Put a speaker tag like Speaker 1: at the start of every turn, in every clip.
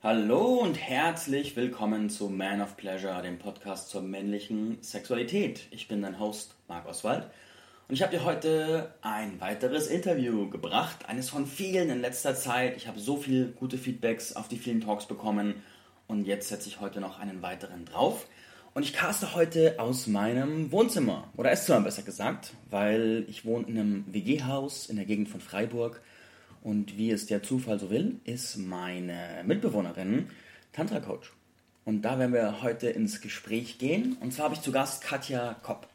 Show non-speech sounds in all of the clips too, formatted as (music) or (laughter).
Speaker 1: Hallo und herzlich willkommen zu Man of Pleasure, dem Podcast zur männlichen Sexualität. Ich bin dein Host Marc Oswald und ich habe dir heute ein weiteres Interview gebracht, eines von vielen in letzter Zeit. Ich habe so viele gute Feedbacks auf die vielen Talks bekommen und jetzt setze ich heute noch einen weiteren drauf. Und ich caste heute aus meinem Wohnzimmer oder Esszimmer besser gesagt, weil ich wohne in einem WG-Haus in der Gegend von Freiburg und wie es der Zufall so will, ist meine Mitbewohnerin Tantra Coach. Und da werden wir heute ins Gespräch gehen. Und zwar habe ich zu Gast Katja Kopp.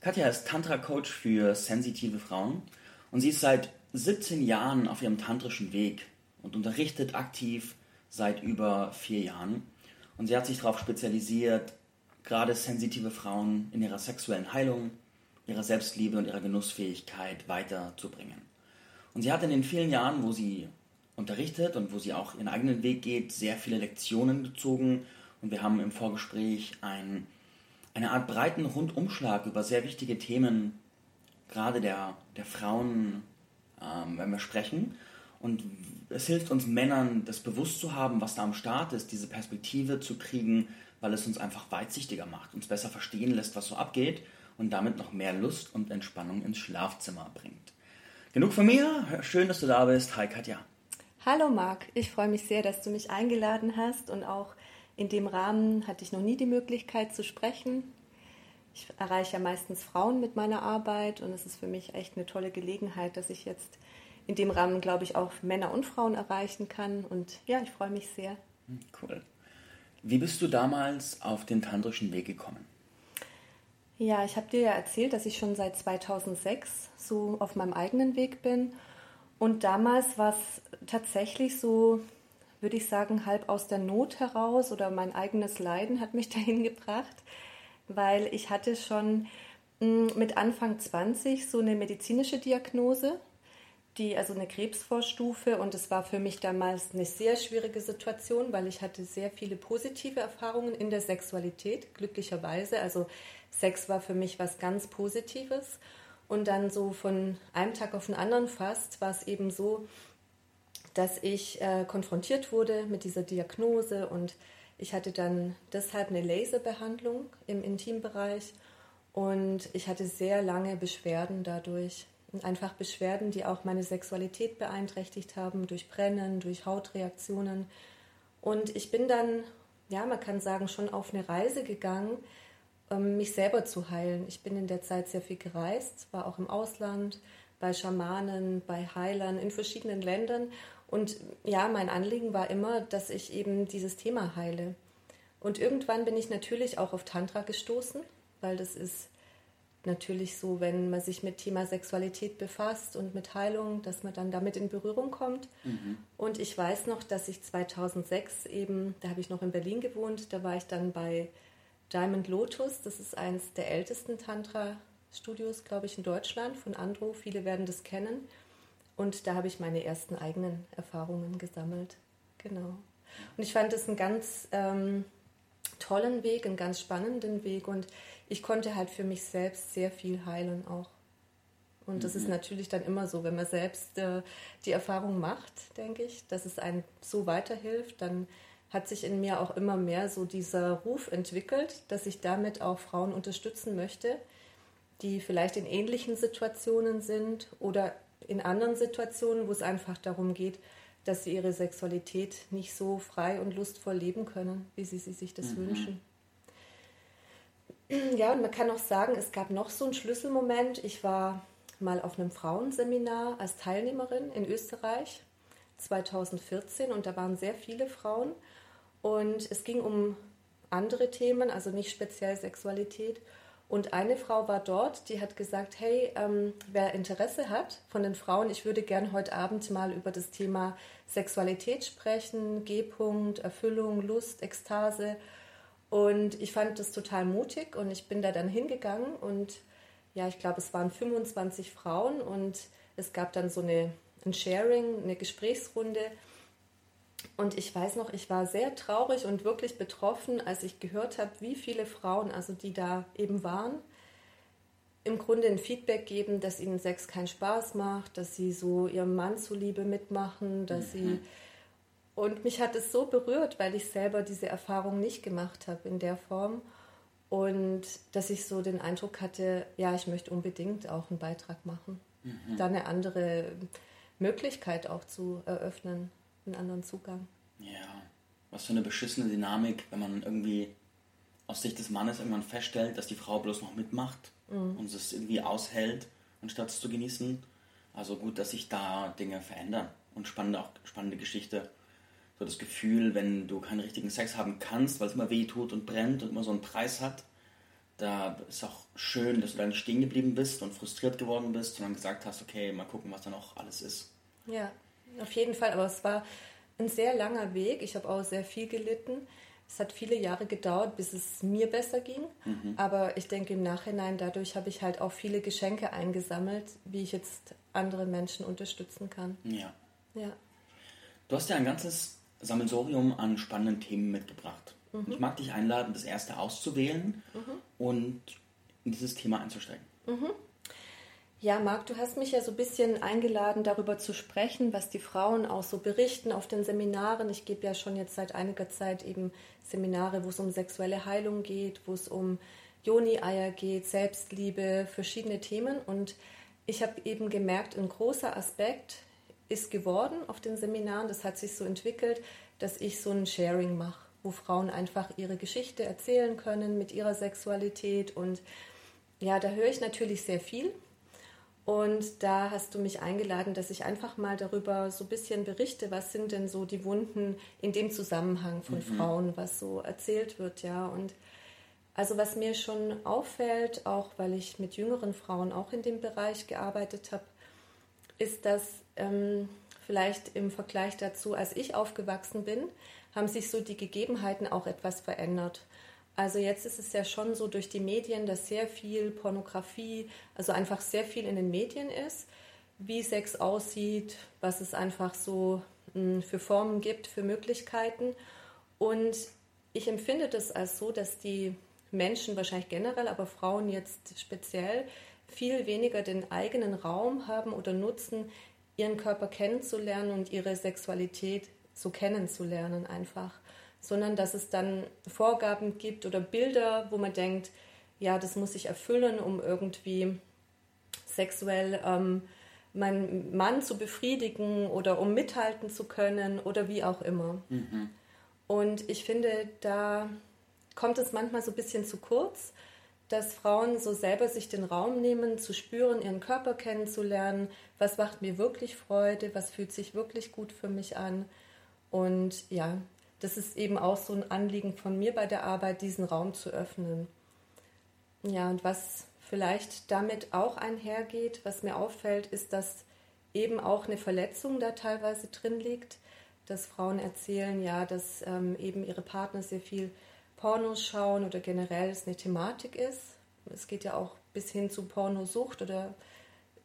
Speaker 1: Katja ist Tantra Coach für sensitive Frauen und sie ist seit 17 Jahren auf ihrem tantrischen Weg und unterrichtet aktiv seit über vier Jahren. Und sie hat sich darauf spezialisiert, gerade sensitive Frauen in ihrer sexuellen Heilung, ihrer Selbstliebe und ihrer Genussfähigkeit weiterzubringen. Und sie hat in den vielen Jahren, wo sie unterrichtet und wo sie auch ihren eigenen Weg geht, sehr viele Lektionen gezogen. Und wir haben im Vorgespräch ein, eine Art breiten Rundumschlag über sehr wichtige Themen, gerade der, der Frauen, ähm, wenn wir sprechen. Und es hilft uns Männern, das bewusst zu haben, was da am Start ist, diese Perspektive zu kriegen, weil es uns einfach weitsichtiger macht, uns besser verstehen lässt, was so abgeht und damit noch mehr Lust und Entspannung ins Schlafzimmer bringt. Genug von mir. Schön, dass du da bist. Hi Katja.
Speaker 2: Hallo Marc, ich freue mich sehr, dass du mich eingeladen hast und auch in dem Rahmen hatte ich noch nie die Möglichkeit zu sprechen. Ich erreiche ja meistens Frauen mit meiner Arbeit und es ist für mich echt eine tolle Gelegenheit, dass ich jetzt in dem Rahmen, glaube ich, auch Männer und Frauen erreichen kann. Und ja, ich freue mich sehr.
Speaker 1: Cool. Wie bist du damals auf den tantrischen Weg gekommen?
Speaker 2: Ja, ich habe dir ja erzählt, dass ich schon seit 2006 so auf meinem eigenen Weg bin. Und damals war es tatsächlich so, würde ich sagen, halb aus der Not heraus oder mein eigenes Leiden hat mich (laughs) dahin gebracht, weil ich hatte schon hm, mit Anfang 20 so eine medizinische Diagnose, die also eine Krebsvorstufe und es war für mich damals eine sehr schwierige Situation, weil ich hatte sehr viele positive Erfahrungen in der Sexualität, glücklicherweise. Also Sex war für mich was ganz Positives. Und dann so von einem Tag auf den anderen fast war es eben so, dass ich äh, konfrontiert wurde mit dieser Diagnose und ich hatte dann deshalb eine Laserbehandlung im Intimbereich und ich hatte sehr lange Beschwerden dadurch. Einfach Beschwerden, die auch meine Sexualität beeinträchtigt haben, durch Brennen, durch Hautreaktionen. Und ich bin dann, ja, man kann sagen, schon auf eine Reise gegangen, mich selber zu heilen. Ich bin in der Zeit sehr viel gereist, war auch im Ausland, bei Schamanen, bei Heilern in verschiedenen Ländern. Und ja, mein Anliegen war immer, dass ich eben dieses Thema heile. Und irgendwann bin ich natürlich auch auf Tantra gestoßen, weil das ist natürlich so, wenn man sich mit Thema Sexualität befasst und mit Heilung, dass man dann damit in Berührung kommt. Mhm. Und ich weiß noch, dass ich 2006 eben, da habe ich noch in Berlin gewohnt, da war ich dann bei Diamond Lotus, das ist eines der ältesten Tantra-Studios, glaube ich, in Deutschland von Andro. Viele werden das kennen. Und da habe ich meine ersten eigenen Erfahrungen gesammelt. Genau. Und ich fand es einen ganz ähm, tollen Weg, einen ganz spannenden Weg. Und ich konnte halt für mich selbst sehr viel heilen auch. Und das mhm. ist natürlich dann immer so, wenn man selbst äh, die Erfahrung macht, denke ich, dass es einem so weiterhilft, dann hat sich in mir auch immer mehr so dieser Ruf entwickelt, dass ich damit auch Frauen unterstützen möchte, die vielleicht in ähnlichen Situationen sind oder in anderen Situationen, wo es einfach darum geht, dass sie ihre Sexualität nicht so frei und lustvoll leben können, wie sie, sie sich das mhm. wünschen. Ja, und man kann auch sagen, es gab noch so einen Schlüsselmoment. Ich war mal auf einem Frauenseminar als Teilnehmerin in Österreich 2014 und da waren sehr viele Frauen und es ging um andere Themen, also nicht speziell Sexualität. Und eine Frau war dort, die hat gesagt, hey, ähm, wer Interesse hat von den Frauen, ich würde gern heute Abend mal über das Thema Sexualität sprechen, G-Punkt, Erfüllung, Lust, Ekstase. Und ich fand das total mutig und ich bin da dann hingegangen und ja, ich glaube, es waren 25 Frauen und es gab dann so eine, ein Sharing, eine Gesprächsrunde und ich weiß noch, ich war sehr traurig und wirklich betroffen, als ich gehört habe, wie viele Frauen, also die da eben waren, im Grunde ein Feedback geben, dass ihnen Sex keinen Spaß macht, dass sie so ihrem Mann zuliebe mitmachen, dass mhm. sie Und mich hat es so berührt, weil ich selber diese Erfahrung nicht gemacht habe in der Form. Und dass ich so den Eindruck hatte, ja, ich möchte unbedingt auch einen Beitrag machen. Mhm. Da eine andere Möglichkeit auch zu eröffnen, einen anderen Zugang.
Speaker 1: Ja, was für eine beschissene Dynamik, wenn man irgendwie aus Sicht des Mannes irgendwann feststellt, dass die Frau bloß noch mitmacht mhm. und es irgendwie aushält, anstatt es zu genießen. Also gut, dass sich da Dinge verändern und spannende, auch spannende Geschichte. So das Gefühl, wenn du keinen richtigen Sex haben kannst, weil es immer weh tut und brennt und immer so einen Preis hat, da ist auch schön, dass du dann stehen geblieben bist und frustriert geworden bist und dann gesagt hast, okay, mal gucken, was da noch alles ist.
Speaker 2: Ja, auf jeden Fall. Aber es war ein sehr langer Weg. Ich habe auch sehr viel gelitten. Es hat viele Jahre gedauert, bis es mir besser ging. Mhm. Aber ich denke im Nachhinein, dadurch habe ich halt auch viele Geschenke eingesammelt, wie ich jetzt andere Menschen unterstützen kann.
Speaker 1: Ja. ja. Du hast ja ein ganzes Sammelsorium an spannenden Themen mitgebracht. Mhm. Ich mag dich einladen, das erste auszuwählen mhm. und in dieses Thema einzusteigen.
Speaker 2: Mhm. Ja, Marc, du hast mich ja so ein bisschen eingeladen, darüber zu sprechen, was die Frauen auch so berichten auf den Seminaren. Ich gebe ja schon jetzt seit einiger Zeit eben Seminare, wo es um sexuelle Heilung geht, wo es um Joni-Eier geht, Selbstliebe, verschiedene Themen. Und ich habe eben gemerkt, ein großer Aspekt ist geworden auf den Seminaren, das hat sich so entwickelt, dass ich so ein Sharing mache, wo Frauen einfach ihre Geschichte erzählen können mit ihrer Sexualität. Und ja, da höre ich natürlich sehr viel und da hast du mich eingeladen, dass ich einfach mal darüber so ein bisschen berichte, was sind denn so die Wunden in dem Zusammenhang von mhm. Frauen, was so erzählt wird, ja. Und also was mir schon auffällt, auch weil ich mit jüngeren Frauen auch in dem Bereich gearbeitet habe, ist, dass ähm, vielleicht im Vergleich dazu, als ich aufgewachsen bin, haben sich so die Gegebenheiten auch etwas verändert. Also jetzt ist es ja schon so durch die Medien, dass sehr viel Pornografie, also einfach sehr viel in den Medien ist, wie Sex aussieht, was es einfach so hm, für Formen gibt, für Möglichkeiten. Und ich empfinde das als so, dass die Menschen wahrscheinlich generell, aber Frauen jetzt speziell, viel weniger den eigenen Raum haben oder nutzen, ihren Körper kennenzulernen und ihre Sexualität so kennenzulernen einfach sondern dass es dann Vorgaben gibt oder Bilder, wo man denkt, ja, das muss ich erfüllen, um irgendwie sexuell ähm, meinen Mann zu befriedigen oder um mithalten zu können oder wie auch immer. Mhm. Und ich finde, da kommt es manchmal so ein bisschen zu kurz, dass Frauen so selber sich den Raum nehmen, zu spüren, ihren Körper kennenzulernen, was macht mir wirklich Freude, was fühlt sich wirklich gut für mich an. Und ja, das ist eben auch so ein Anliegen von mir bei der Arbeit, diesen Raum zu öffnen. Ja, und was vielleicht damit auch einhergeht, was mir auffällt, ist, dass eben auch eine Verletzung da teilweise drin liegt, dass Frauen erzählen, ja, dass ähm, eben ihre Partner sehr viel Pornos schauen oder generell es eine Thematik ist. Es geht ja auch bis hin zu Pornosucht oder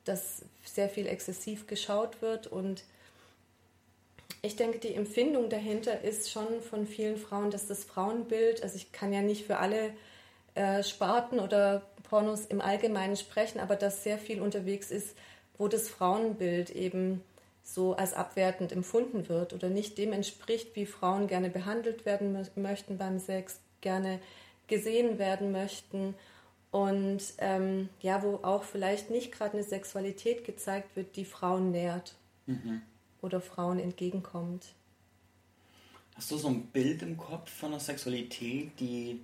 Speaker 2: dass sehr viel exzessiv geschaut wird und ich denke, die Empfindung dahinter ist schon von vielen Frauen, dass das Frauenbild, also ich kann ja nicht für alle äh, Sparten oder Pornos im Allgemeinen sprechen, aber dass sehr viel unterwegs ist, wo das Frauenbild eben so als abwertend empfunden wird oder nicht dem entspricht, wie Frauen gerne behandelt werden möchten beim Sex, gerne gesehen werden möchten und ähm, ja, wo auch vielleicht nicht gerade eine Sexualität gezeigt wird, die Frauen nährt. Mhm oder Frauen entgegenkommt.
Speaker 1: Hast du so ein Bild im Kopf von der Sexualität, die,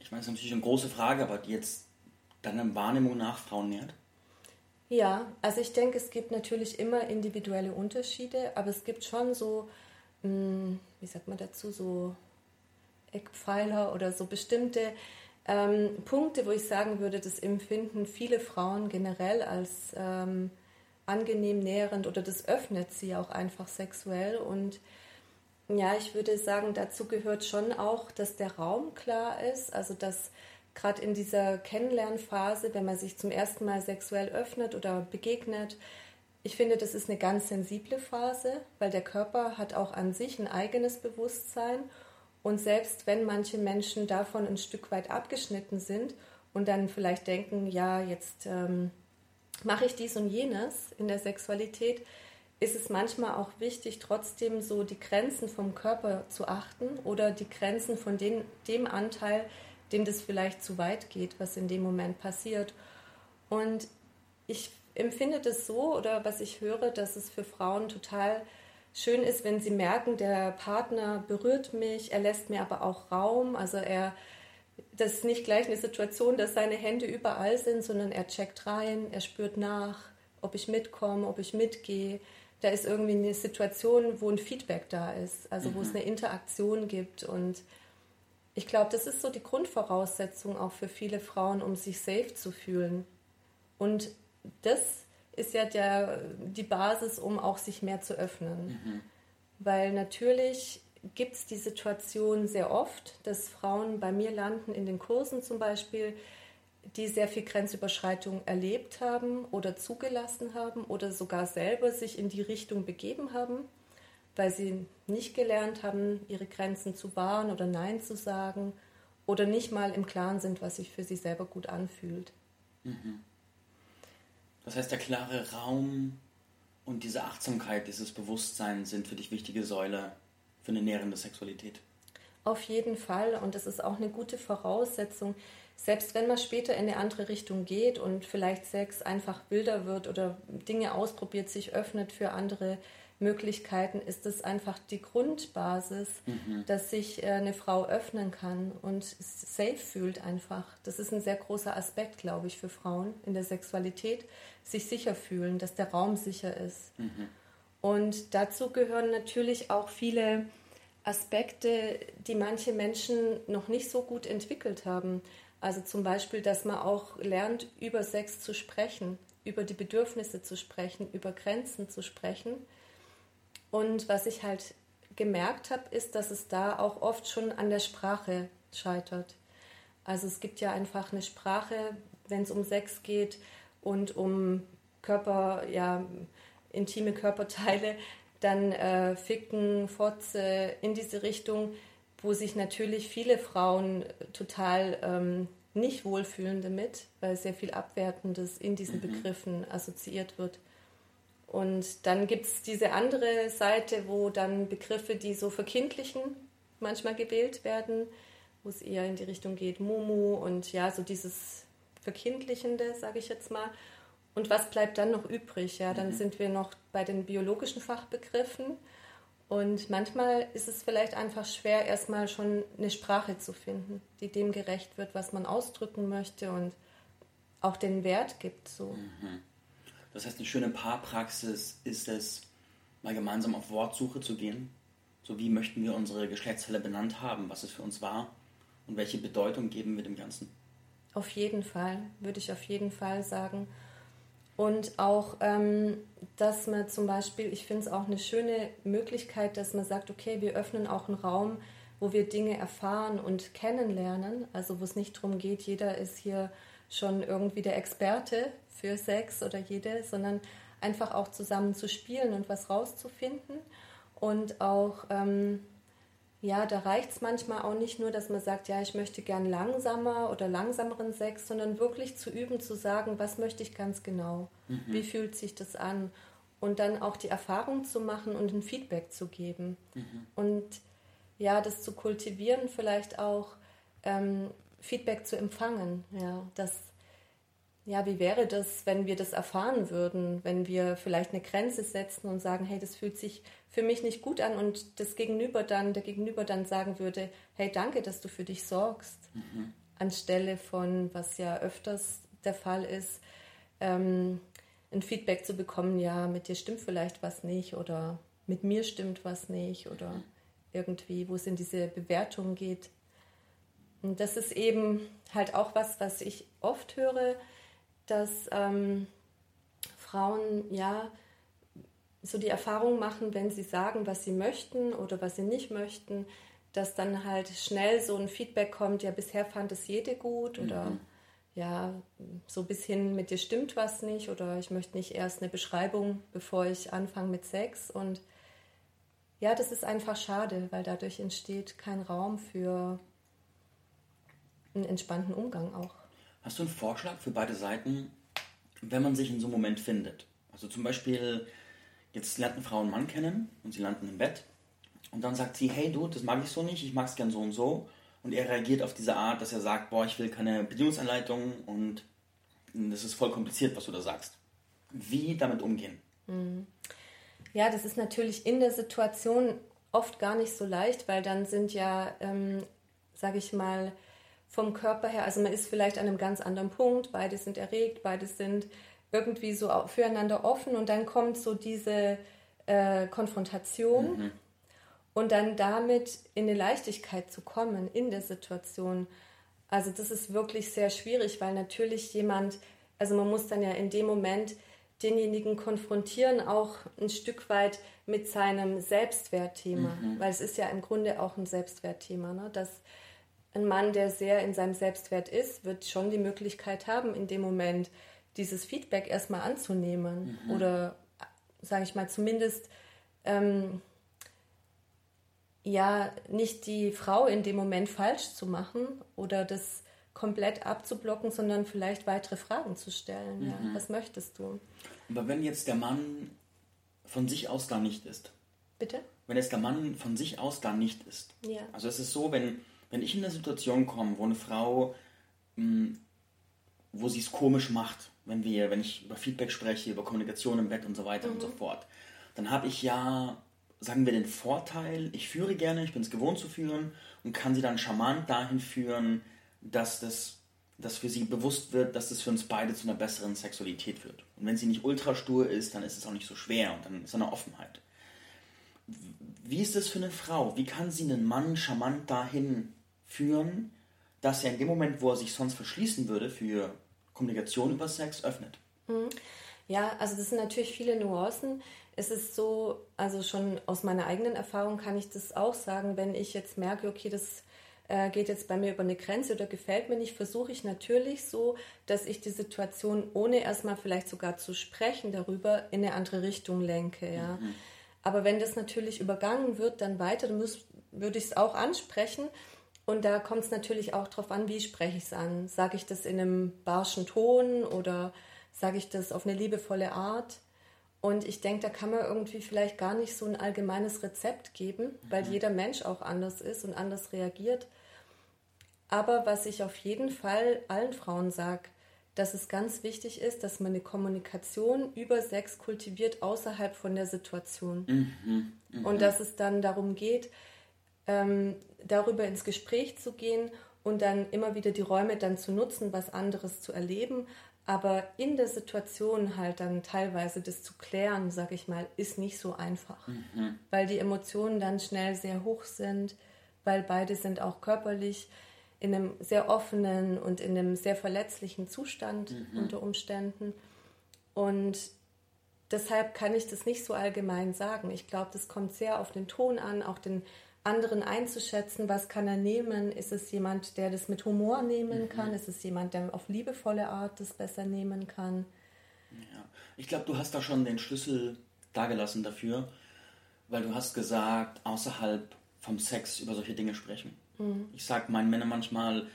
Speaker 1: ich meine, das ist natürlich eine große Frage, aber die jetzt deiner Wahrnehmung nach Frauen nährt?
Speaker 2: Ja, also ich denke, es gibt natürlich immer individuelle Unterschiede, aber es gibt schon so, hm, wie sagt man dazu, so Eckpfeiler oder so bestimmte ähm, Punkte, wo ich sagen würde, das empfinden viele Frauen generell als ähm, angenehm nährend oder das öffnet sie auch einfach sexuell. Und ja, ich würde sagen, dazu gehört schon auch, dass der Raum klar ist, also dass gerade in dieser Kennenlernphase, wenn man sich zum ersten Mal sexuell öffnet oder begegnet, ich finde, das ist eine ganz sensible Phase, weil der Körper hat auch an sich ein eigenes Bewusstsein. Und selbst wenn manche Menschen davon ein Stück weit abgeschnitten sind und dann vielleicht denken, ja, jetzt ähm, mache ich dies und jenes in der Sexualität, ist es manchmal auch wichtig, trotzdem so die Grenzen vom Körper zu achten oder die Grenzen von den, dem Anteil, dem das vielleicht zu weit geht, was in dem Moment passiert. Und ich empfinde das so oder was ich höre, dass es für Frauen total schön ist, wenn sie merken, der Partner berührt mich, er lässt mir aber auch Raum, also er das ist nicht gleich eine Situation, dass seine Hände überall sind, sondern er checkt rein, er spürt nach, ob ich mitkomme, ob ich mitgehe. Da ist irgendwie eine Situation, wo ein Feedback da ist, also mhm. wo es mhm. eine Interaktion gibt. Und ich glaube, das ist so die Grundvoraussetzung auch für viele Frauen, um sich safe zu fühlen. Und das ist ja der, die Basis, um auch sich mehr zu öffnen. Mhm. Weil natürlich gibt es die Situation sehr oft, dass Frauen bei mir landen in den Kursen zum Beispiel, die sehr viel Grenzüberschreitung erlebt haben oder zugelassen haben oder sogar selber sich in die Richtung begeben haben, weil sie nicht gelernt haben, ihre Grenzen zu wahren oder Nein zu sagen oder nicht mal im Klaren sind, was sich für sie selber gut anfühlt. Mhm.
Speaker 1: Das heißt, der klare Raum und diese Achtsamkeit, dieses Bewusstsein sind für dich wichtige Säule für eine nährende Sexualität.
Speaker 2: Auf jeden Fall und es ist auch eine gute Voraussetzung, selbst wenn man später in eine andere Richtung geht und vielleicht Sex einfach wilder wird oder Dinge ausprobiert, sich öffnet für andere Möglichkeiten, ist es einfach die Grundbasis, mhm. dass sich äh, eine Frau öffnen kann und safe fühlt einfach. Das ist ein sehr großer Aspekt, glaube ich, für Frauen in der Sexualität, sich sicher fühlen, dass der Raum sicher ist. Mhm. Und dazu gehören natürlich auch viele Aspekte, die manche Menschen noch nicht so gut entwickelt haben. Also zum Beispiel, dass man auch lernt, über Sex zu sprechen, über die Bedürfnisse zu sprechen, über Grenzen zu sprechen. Und was ich halt gemerkt habe, ist, dass es da auch oft schon an der Sprache scheitert. Also es gibt ja einfach eine Sprache, wenn es um Sex geht und um Körper, ja, intime Körperteile, dann äh, Ficken, Fotze in diese Richtung, wo sich natürlich viele Frauen total ähm, nicht wohlfühlen damit, weil sehr viel Abwertendes in diesen mhm. Begriffen assoziiert wird. Und dann gibt es diese andere Seite, wo dann Begriffe, die so verkindlichen, manchmal gewählt werden, wo es eher in die Richtung geht, Mumu und ja, so dieses Verkindlichende, sage ich jetzt mal. Und was bleibt dann noch übrig? Ja, dann mhm. sind wir noch bei den biologischen Fachbegriffen. Und manchmal ist es vielleicht einfach schwer, erstmal schon eine Sprache zu finden, die dem gerecht wird, was man ausdrücken möchte und auch den Wert gibt. So. Mhm.
Speaker 1: Das heißt, eine schöne Paarpraxis ist es, mal gemeinsam auf Wortsuche zu gehen. So wie möchten wir unsere Geschlechtsteile benannt haben, was es für uns war und welche Bedeutung geben wir dem Ganzen.
Speaker 2: Auf jeden Fall, würde ich auf jeden Fall sagen. Und auch, ähm, dass man zum Beispiel, ich finde es auch eine schöne Möglichkeit, dass man sagt, okay, wir öffnen auch einen Raum, wo wir Dinge erfahren und kennenlernen. Also wo es nicht darum geht, jeder ist hier schon irgendwie der Experte für Sex oder jede, sondern einfach auch zusammen zu spielen und was rauszufinden. Und auch ähm, ja, da reicht es manchmal auch nicht nur, dass man sagt, ja, ich möchte gern langsamer oder langsameren Sex, sondern wirklich zu üben, zu sagen, was möchte ich ganz genau, mhm. wie fühlt sich das an? Und dann auch die Erfahrung zu machen und ein Feedback zu geben. Mhm. und ja, das zu kultivieren, vielleicht auch ähm, Feedback zu empfangen, ja, das ja, wie wäre das, wenn wir das erfahren würden, wenn wir vielleicht eine Grenze setzen und sagen, hey, das fühlt sich für mich nicht gut an und das Gegenüber dann, der Gegenüber dann sagen würde, hey, danke, dass du für dich sorgst, mhm. anstelle von, was ja öfters der Fall ist, ähm, ein Feedback zu bekommen, ja, mit dir stimmt vielleicht was nicht oder mit mir stimmt was nicht oder mhm. irgendwie, wo es in diese Bewertung geht. Und das ist eben halt auch was, was ich oft höre, dass ähm, Frauen ja so die Erfahrung machen, wenn sie sagen, was sie möchten oder was sie nicht möchten, dass dann halt schnell so ein Feedback kommt, ja, bisher fand es jede gut oder mhm. ja, so bis hin mit dir stimmt was nicht oder ich möchte nicht erst eine Beschreibung, bevor ich anfange mit Sex und ja, das ist einfach schade, weil dadurch entsteht kein Raum für einen entspannten Umgang auch.
Speaker 1: Hast du einen Vorschlag für beide Seiten, wenn man sich in so einem Moment findet? Also zum Beispiel jetzt lernt eine Frau einen Mann kennen und sie landen im Bett und dann sagt sie, hey du, das mag ich so nicht, ich mag es gern so und so und er reagiert auf diese Art, dass er sagt, boah, ich will keine Bedienungsanleitung und das ist voll kompliziert, was du da sagst. Wie damit umgehen?
Speaker 2: Mhm. Ja, das ist natürlich in der Situation oft gar nicht so leicht, weil dann sind ja, ähm, sage ich mal, vom Körper her, also man ist vielleicht an einem ganz anderen Punkt, beide sind erregt, beide sind irgendwie so füreinander offen und dann kommt so diese äh, Konfrontation mhm. und dann damit in eine Leichtigkeit zu kommen in der Situation. Also das ist wirklich sehr schwierig, weil natürlich jemand, also man muss dann ja in dem Moment denjenigen konfrontieren, auch ein Stück weit mit seinem Selbstwertthema, mhm. weil es ist ja im Grunde auch ein Selbstwertthema, ne? dass ein Mann, der sehr in seinem Selbstwert ist, wird schon die Möglichkeit haben, in dem Moment dieses Feedback erstmal anzunehmen mhm. oder, sage ich mal, zumindest ähm, ja nicht die Frau in dem Moment falsch zu machen oder das komplett abzublocken, sondern vielleicht weitere Fragen zu stellen. Mhm. Ja, was möchtest du?
Speaker 1: Aber wenn jetzt der Mann von sich aus da nicht ist.
Speaker 2: Bitte?
Speaker 1: Wenn jetzt der Mann von sich aus da nicht ist.
Speaker 2: Ja.
Speaker 1: Also es ist so, wenn, wenn ich in eine Situation komme, wo eine Frau, mh, hm, wo sie es komisch macht, wenn wir, wenn ich über Feedback spreche, über Kommunikation im Bett und so weiter mhm. und so fort, dann habe ich ja, sagen wir, den Vorteil, ich führe gerne, ich bin es gewohnt zu führen und kann sie dann charmant dahin führen, dass das dass für sie bewusst wird, dass das für uns beide zu einer besseren Sexualität führt. Und wenn sie nicht ultra stur ist, dann ist es auch nicht so schwer und dann ist eine Offenheit. Wie ist es für eine Frau? Wie kann sie einen Mann charmant dahin führen, dass er in dem Moment, wo er sich sonst verschließen würde für Kommunikation über Sex, öffnet?
Speaker 2: Mhm. Ja, also das sind natürlich viele Nuancen. Es ist so, also schon aus meiner eigenen Erfahrung kann ich das auch sagen, wenn ich jetzt merke, okay, das äh, geht jetzt bei mir über eine Grenze oder gefällt mir nicht, versuche ich natürlich so, dass ich die Situation, ohne erstmal vielleicht sogar zu sprechen darüber, in eine andere Richtung lenke. Ja. Mhm. Aber wenn das natürlich übergangen wird, dann weiter, dann muss, würde ich es auch ansprechen. Und da kommt es natürlich auch darauf an, wie spreche ich es an. Sage ich das in einem barschen Ton oder sage ich das auf eine liebevolle Art? Und ich denke, da kann man irgendwie vielleicht gar nicht so ein allgemeines Rezept geben, weil mhm. jeder Mensch auch anders ist und anders reagiert. Aber was ich auf jeden Fall allen Frauen sage, dass es ganz wichtig ist, dass man eine Kommunikation über Sex kultiviert außerhalb von der Situation. Mhm, mh. Und dass es dann darum geht, ähm, darüber ins Gespräch zu gehen und dann immer wieder die Räume dann zu nutzen, was anderes zu erleben, aber in der Situation halt dann teilweise das zu klären, sag ich mal, ist nicht so einfach. Mhm. Weil die Emotionen dann schnell sehr hoch sind, weil beide sind auch körperlich in einem sehr offenen und in einem sehr verletzlichen Zustand mhm. unter Umständen. Und deshalb kann ich das nicht so allgemein sagen. Ich glaube, das kommt sehr auf den Ton an, auch den anderen einzuschätzen, was kann er nehmen. Ist es jemand, der das mit Humor nehmen mhm. kann? Ist es jemand, der auf liebevolle Art das besser nehmen kann?
Speaker 1: Ja, ich glaube, du hast da schon den Schlüssel dargelassen dafür, weil du hast gesagt, außerhalb vom Sex über solche Dinge sprechen. Mhm. Ich sage meinen Männern manchmal,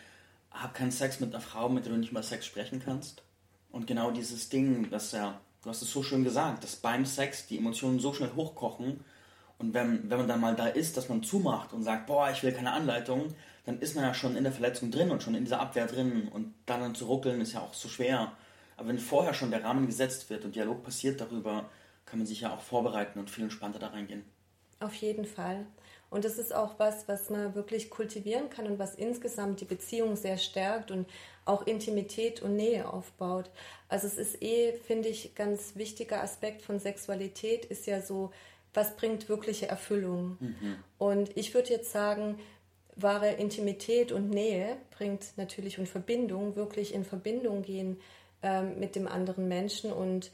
Speaker 1: hab keinen Sex mit einer Frau, mit der du nicht über Sex sprechen kannst. Und genau dieses Ding, dass ja, du hast es so schön gesagt, dass beim Sex die Emotionen so schnell hochkochen, und wenn, wenn man dann mal da ist, dass man zumacht und sagt, boah, ich will keine Anleitung, dann ist man ja schon in der Verletzung drin und schon in dieser Abwehr drin. Und dann zu ruckeln ist ja auch so schwer. Aber wenn vorher schon der Rahmen gesetzt wird und Dialog passiert darüber, kann man sich ja auch vorbereiten und viel entspannter da reingehen.
Speaker 2: Auf jeden Fall. Und das ist auch was, was man wirklich kultivieren kann und was insgesamt die Beziehung sehr stärkt und auch Intimität und Nähe aufbaut. Also es ist eh, finde ich, ganz wichtiger Aspekt von Sexualität ist ja so was bringt wirkliche Erfüllung. Mhm. Und ich würde jetzt sagen, wahre Intimität und Nähe bringt natürlich und Verbindung, wirklich in Verbindung gehen ähm, mit dem anderen Menschen. Und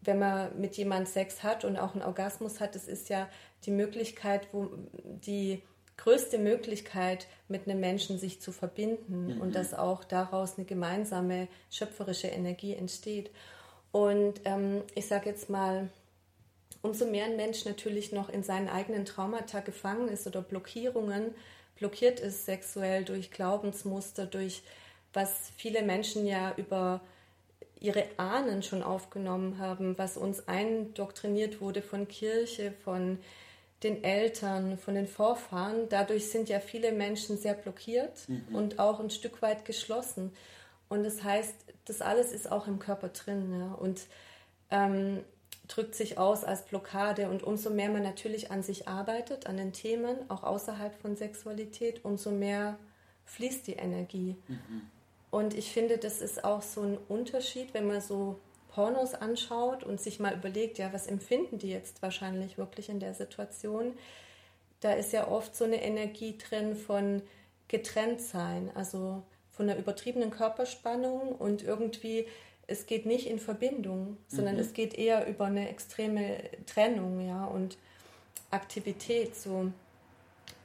Speaker 2: wenn man mit jemand Sex hat und auch einen Orgasmus hat, das ist ja die Möglichkeit, wo die größte Möglichkeit, mit einem Menschen sich zu verbinden mhm. und dass auch daraus eine gemeinsame schöpferische Energie entsteht. Und ähm, ich sage jetzt mal, umso mehr ein Mensch natürlich noch in seinen eigenen Traumata gefangen ist oder Blockierungen blockiert ist sexuell durch Glaubensmuster, durch was viele Menschen ja über ihre Ahnen schon aufgenommen haben, was uns eindoktriniert wurde von Kirche, von den Eltern, von den Vorfahren. Dadurch sind ja viele Menschen sehr blockiert mhm. und auch ein Stück weit geschlossen. Und das heißt, das alles ist auch im Körper drin ja, und ähm, drückt sich aus als Blockade. Und umso mehr man natürlich an sich arbeitet, an den Themen, auch außerhalb von Sexualität, umso mehr fließt die Energie. Mhm. Und ich finde, das ist auch so ein Unterschied, wenn man so Pornos anschaut und sich mal überlegt, ja, was empfinden die jetzt wahrscheinlich wirklich in der Situation? Da ist ja oft so eine Energie drin von getrennt sein, also von einer übertriebenen Körperspannung und irgendwie, es geht nicht in Verbindung, sondern mhm. es geht eher über eine extreme Trennung, ja, und Aktivität so.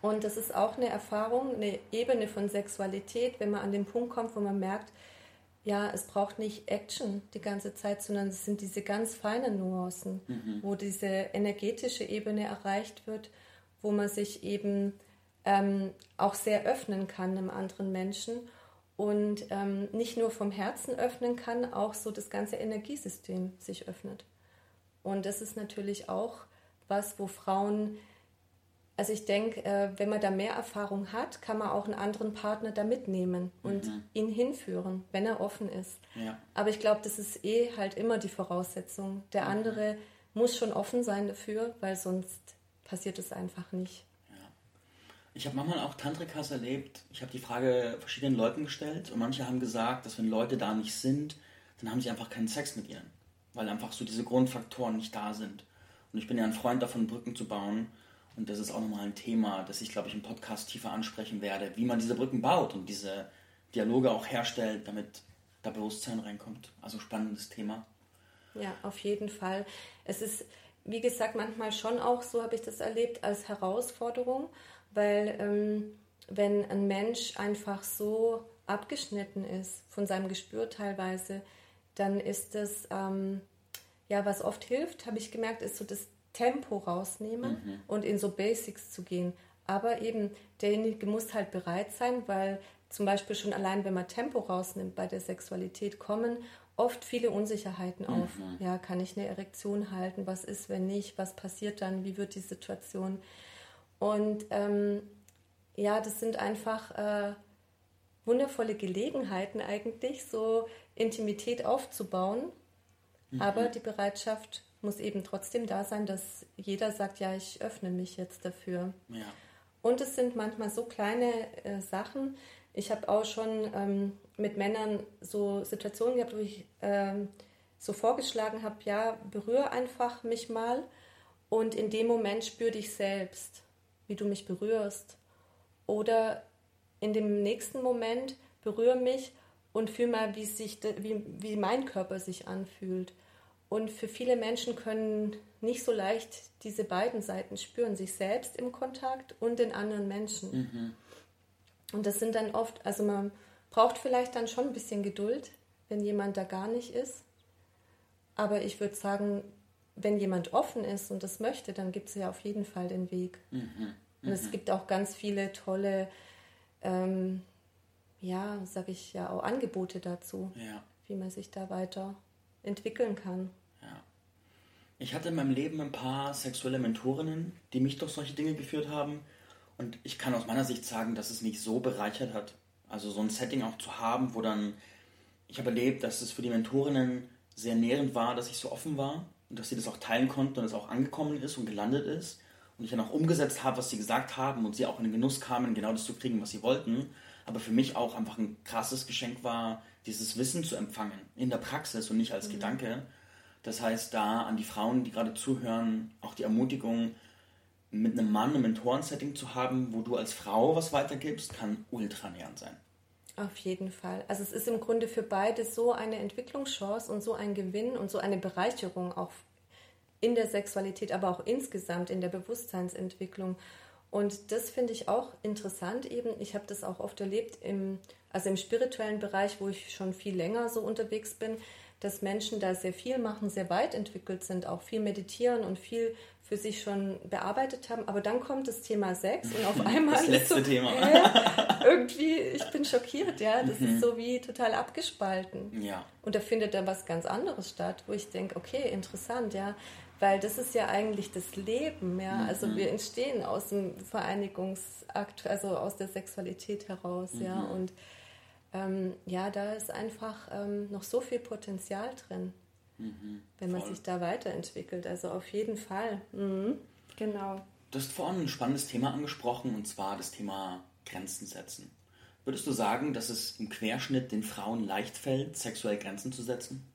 Speaker 2: Und das ist auch eine Erfahrung, eine Ebene von Sexualität, wenn man an den Punkt kommt, wo man merkt, ja, es braucht nicht Action die ganze Zeit, sondern es sind diese ganz feinen Nuancen, mhm. wo diese energetische Ebene erreicht wird, wo man sich eben ähm, auch sehr öffnen kann einem anderen Menschen und ähm, nicht nur vom Herzen öffnen kann, auch so das ganze Energiesystem sich öffnet. Und das ist natürlich auch was, wo Frauen also ich denke, äh, wenn man da mehr Erfahrung hat, kann man auch einen anderen Partner da mitnehmen und mhm. ihn hinführen, wenn er offen ist. Ja. Aber ich glaube, das ist eh halt immer die Voraussetzung. Der mhm. andere muss schon offen sein dafür, weil sonst passiert es einfach nicht.
Speaker 1: Ich habe manchmal auch Tantrikas erlebt. Ich habe die Frage verschiedenen Leuten gestellt und manche haben gesagt, dass wenn Leute da nicht sind, dann haben sie einfach keinen Sex mit ihnen, weil einfach so diese Grundfaktoren nicht da sind. Und ich bin ja ein Freund davon, Brücken zu bauen und das ist auch nochmal ein Thema, das ich, glaube ich, im Podcast tiefer ansprechen werde, wie man diese Brücken baut und diese Dialoge auch herstellt, damit da Bewusstsein reinkommt. Also spannendes Thema.
Speaker 2: Ja, auf jeden Fall. Es ist, wie gesagt, manchmal schon auch, so habe ich das erlebt, als Herausforderung, weil ähm, wenn ein Mensch einfach so abgeschnitten ist von seinem Gespür teilweise, dann ist das, ähm, ja, was oft hilft, habe ich gemerkt, ist so das Tempo rausnehmen mhm. und in so Basics zu gehen. Aber eben, derjenige muss halt bereit sein, weil zum Beispiel schon allein, wenn man Tempo rausnimmt bei der Sexualität, kommen oft viele Unsicherheiten auf. Mhm. Ja, kann ich eine Erektion halten? Was ist, wenn nicht? Was passiert dann? Wie wird die Situation? Und ähm, ja, das sind einfach äh, wundervolle Gelegenheiten eigentlich, so Intimität aufzubauen. Mhm. Aber die Bereitschaft muss eben trotzdem da sein, dass jeder sagt, ja, ich öffne mich jetzt dafür. Ja. Und es sind manchmal so kleine äh, Sachen. Ich habe auch schon ähm, mit Männern so Situationen gehabt, wo ich ähm, so vorgeschlagen habe, ja, berühre einfach mich mal und in dem Moment spür dich selbst, wie du mich berührst. Oder in dem nächsten Moment berühre mich und fühl mal, wie, sich, wie, wie mein Körper sich anfühlt. Und für viele Menschen können nicht so leicht diese beiden Seiten spüren, sich selbst im Kontakt und den anderen Menschen. Mhm. Und das sind dann oft, also man braucht vielleicht dann schon ein bisschen Geduld, wenn jemand da gar nicht ist. Aber ich würde sagen, wenn jemand offen ist und das möchte, dann gibt es ja auf jeden Fall den Weg. Mhm. Mhm. Und es mhm. gibt auch ganz viele tolle, ähm, ja, sage ich ja, auch Angebote dazu, ja. wie man sich da weiter entwickeln kann.
Speaker 1: Ich hatte in meinem Leben ein paar sexuelle Mentorinnen, die mich durch solche Dinge geführt haben. Und ich kann aus meiner Sicht sagen, dass es mich so bereichert hat. Also so ein Setting auch zu haben, wo dann, ich habe erlebt, dass es für die Mentorinnen sehr nährend war, dass ich so offen war und dass sie das auch teilen konnten und es auch angekommen ist und gelandet ist. Und ich dann auch umgesetzt habe, was sie gesagt haben und sie auch in den Genuss kamen, genau das zu kriegen, was sie wollten. Aber für mich auch einfach ein krasses Geschenk war, dieses Wissen zu empfangen in der Praxis und nicht als mhm. Gedanke. Das heißt, da an die Frauen, die gerade zuhören, auch die Ermutigung, mit einem Mann ein Mentorensetting zu haben, wo du als Frau was weitergibst, kann ultra nähernd sein.
Speaker 2: Auf jeden Fall. Also es ist im Grunde für beide so eine Entwicklungschance und so ein Gewinn und so eine Bereicherung auch in der Sexualität, aber auch insgesamt in der Bewusstseinsentwicklung. Und das finde ich auch interessant eben. Ich habe das auch oft erlebt im, also im spirituellen Bereich, wo ich schon viel länger so unterwegs bin, dass Menschen da sehr viel machen, sehr weit entwickelt sind, auch viel meditieren und viel für sich schon bearbeitet haben. Aber dann kommt das Thema Sex und auf (laughs) einmal
Speaker 1: das letzte
Speaker 2: so,
Speaker 1: Thema. (laughs)
Speaker 2: Äh, irgendwie, ich bin schockiert, ja. Das mhm. ist so wie total abgespalten.
Speaker 1: Ja.
Speaker 2: Und da findet dann was ganz anderes statt, wo ich denke, okay, interessant, ja. Weil das ist ja eigentlich das Leben, ja. Mhm. Also wir entstehen aus dem Vereinigungsakt, also aus der Sexualität heraus, mhm. ja. Und ähm, ja, da ist einfach ähm, noch so viel Potenzial drin, mhm, wenn man sich da weiterentwickelt. Also auf jeden Fall. Mhm, genau.
Speaker 1: Du hast vorhin ein spannendes Thema angesprochen, und zwar das Thema Grenzen setzen. Würdest du sagen, dass es im Querschnitt den Frauen leicht fällt, sexuell Grenzen zu setzen?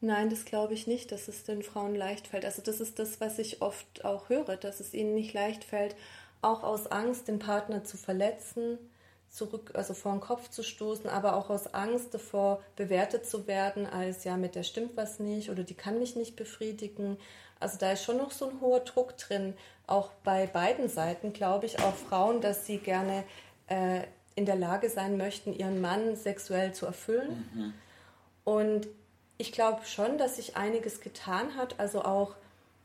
Speaker 2: Nein, das glaube ich nicht, dass es den Frauen leicht fällt. Also das ist das, was ich oft auch höre, dass es ihnen nicht leicht fällt, auch aus Angst, den Partner zu verletzen, zurück, also vor den Kopf zu stoßen, aber auch aus Angst davor, bewertet zu werden, als ja, mit der stimmt was nicht oder die kann mich nicht befriedigen. Also da ist schon noch so ein hoher Druck drin, auch bei beiden Seiten, glaube ich, auch Frauen, dass sie gerne äh, in der Lage sein möchten, ihren Mann sexuell zu erfüllen. Mhm. Und ich glaube schon, dass sich einiges getan hat, also auch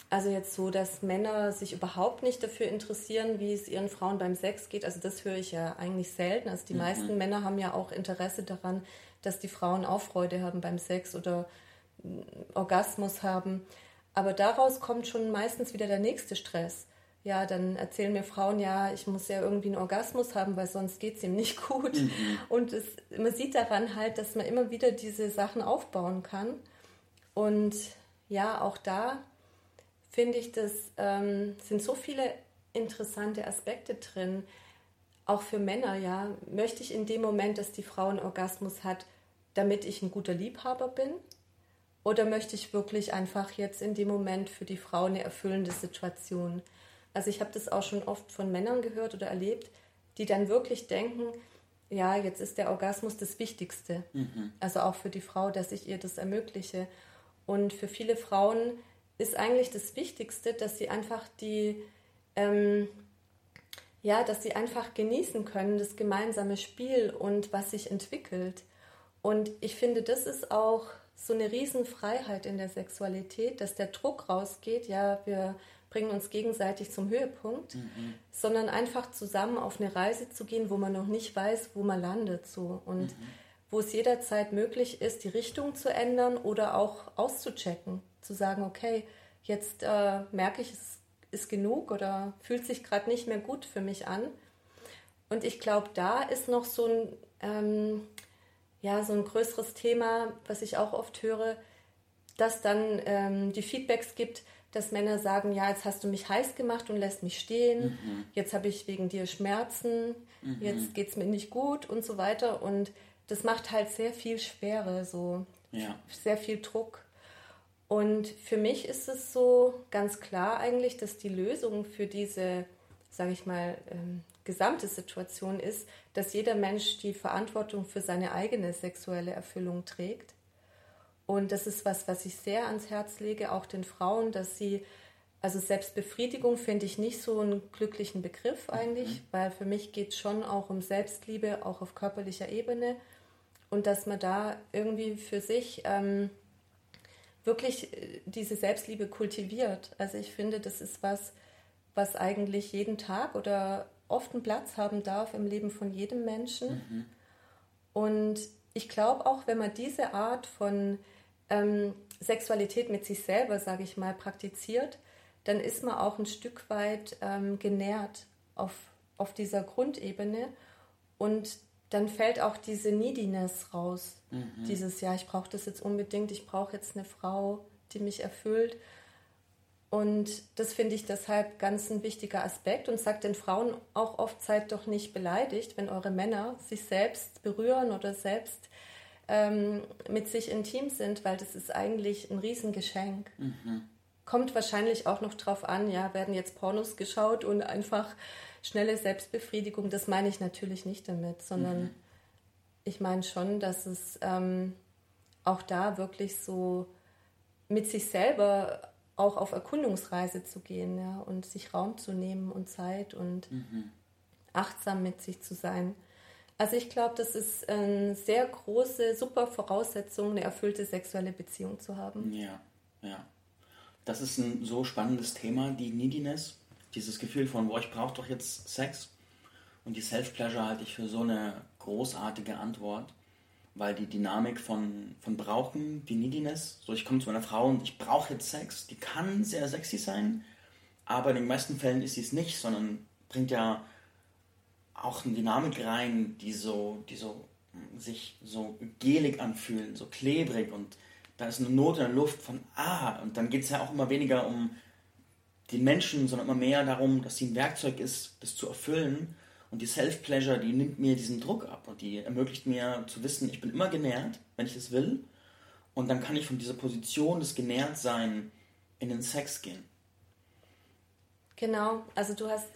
Speaker 2: also jetzt so, dass Männer sich überhaupt nicht dafür interessieren, wie es ihren Frauen beim Sex geht. Also das höre ich ja eigentlich selten. Also die mhm. meisten Männer haben ja auch Interesse daran, dass die Frauen auch Freude haben beim Sex oder Orgasmus haben. Aber daraus kommt schon meistens wieder der nächste Stress. Ja, dann erzählen mir Frauen, ja, ich muss ja irgendwie einen Orgasmus haben, weil sonst geht es ihm nicht gut. Mhm. Und es, man sieht daran halt, dass man immer wieder diese Sachen aufbauen kann. Und ja, auch da finde ich, das ähm, sind so viele interessante Aspekte drin. Auch für Männer, ja, möchte ich in dem Moment, dass die Frau einen Orgasmus hat, damit ich ein guter Liebhaber bin? Oder möchte ich wirklich einfach jetzt in dem Moment für die Frau eine erfüllende Situation? Also ich habe das auch schon oft von Männern gehört oder erlebt, die dann wirklich denken, ja, jetzt ist der Orgasmus das Wichtigste. Mhm. Also auch für die Frau, dass ich ihr das ermögliche. Und für viele Frauen ist eigentlich das Wichtigste, dass sie einfach die, ähm, ja, dass sie einfach genießen können, das gemeinsame Spiel und was sich entwickelt. Und ich finde, das ist auch so eine Riesenfreiheit in der Sexualität, dass der Druck rausgeht, ja, wir bringen uns gegenseitig zum Höhepunkt, mhm. sondern einfach zusammen auf eine Reise zu gehen, wo man noch nicht weiß, wo man landet so und mhm. wo es jederzeit möglich ist, die Richtung zu ändern oder auch auszuchecken zu sagen, okay, jetzt äh, merke ich, es ist genug oder fühlt sich gerade nicht mehr gut für mich an. Und ich glaube, da ist noch so ein, ähm, ja, so ein größeres Thema, was ich auch oft höre, dass dann ähm, die Feedbacks gibt, dass Männer sagen, ja, jetzt hast du mich heiß gemacht und lässt mich stehen, mhm. jetzt habe ich wegen dir Schmerzen, mhm. jetzt geht es mir nicht gut und so weiter. Und das macht halt sehr viel Schwere, so ja. sehr viel Druck. Und für mich ist es so ganz klar eigentlich, dass die Lösung für diese, sage ich mal, ähm, gesamte Situation ist, dass jeder Mensch die Verantwortung für seine eigene sexuelle Erfüllung trägt. Und das ist was, was ich sehr ans Herz lege, auch den Frauen, dass sie, also Selbstbefriedigung finde ich nicht so einen glücklichen Begriff eigentlich, mhm. weil für mich geht es schon auch um Selbstliebe, auch auf körperlicher Ebene. Und dass man da irgendwie für sich ähm, wirklich äh, diese Selbstliebe kultiviert. Also ich finde, das ist was, was eigentlich jeden Tag oder oft einen Platz haben darf im Leben von jedem Menschen. Mhm. Und ich glaube auch, wenn man diese Art von ähm, Sexualität mit sich selber, sage ich mal, praktiziert, dann ist man auch ein Stück weit ähm, genährt auf, auf dieser Grundebene. Und dann fällt auch diese Neediness raus. Mhm. Dieses, ja, ich brauche das jetzt unbedingt, ich brauche jetzt eine Frau, die mich erfüllt. Und das finde ich deshalb ganz ein wichtiger Aspekt und sagt den Frauen auch oft, seid doch nicht beleidigt, wenn eure Männer sich selbst berühren oder selbst ähm, mit sich intim sind, weil das ist eigentlich ein Riesengeschenk. Mhm. Kommt wahrscheinlich auch noch drauf an, ja, werden jetzt Pornos geschaut und einfach schnelle Selbstbefriedigung, das meine ich natürlich nicht damit, sondern mhm. ich meine schon, dass es ähm, auch da wirklich so mit sich selber auch auf Erkundungsreise zu gehen ja, und sich Raum zu nehmen und Zeit und mhm. achtsam mit sich zu sein. Also ich glaube, das ist eine sehr große, super Voraussetzung, eine erfüllte sexuelle Beziehung zu haben.
Speaker 1: Ja, ja. Das ist ein so spannendes Thema, die Neediness, dieses Gefühl von, boah, ich brauche doch jetzt Sex. Und die Self-Pleasure halte ich für so eine großartige Antwort, weil die Dynamik von, von Brauchen, die Neediness, so ich komme zu meiner Frau und ich brauche jetzt Sex, die kann sehr sexy sein, aber in den meisten Fällen ist sie es nicht, sondern bringt ja auch eine Dynamik rein, die so, die so sich so gelig anfühlen, so klebrig und da ist eine Not in der Luft von ah und dann geht es ja auch immer weniger um den Menschen, sondern immer mehr darum, dass sie ein Werkzeug ist, das zu erfüllen. Und die Self-Pleasure, die nimmt mir diesen Druck ab und die ermöglicht mir zu wissen, ich bin immer genährt, wenn ich es will. Und dann kann ich von dieser Position des Genährtsein in den Sex gehen.
Speaker 2: Genau, also du hast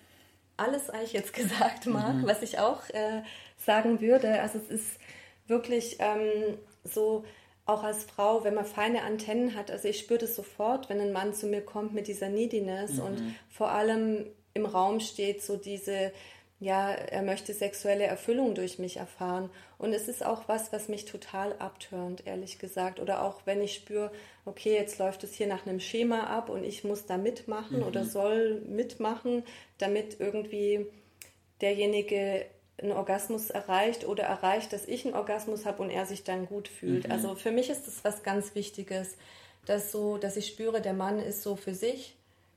Speaker 2: alles eigentlich jetzt (laughs) gesagt, Marc, mhm. was ich auch äh, sagen würde. Also es ist wirklich ähm, so, auch als Frau, wenn man feine Antennen hat, also ich spüre das sofort, wenn ein Mann zu mir kommt mit dieser Neediness mhm. und vor allem im Raum steht so diese ja, er möchte sexuelle Erfüllung durch mich erfahren. Und es ist auch was, was mich total abtönt, ehrlich gesagt. Oder auch wenn ich spüre, okay, jetzt läuft es hier nach einem Schema ab und ich muss da mitmachen mhm. oder soll mitmachen, damit irgendwie derjenige einen Orgasmus erreicht oder erreicht, dass ich einen Orgasmus habe und er sich dann gut fühlt. Mhm. Also für mich ist das was ganz Wichtiges, dass so, dass ich spüre, der Mann ist so für sich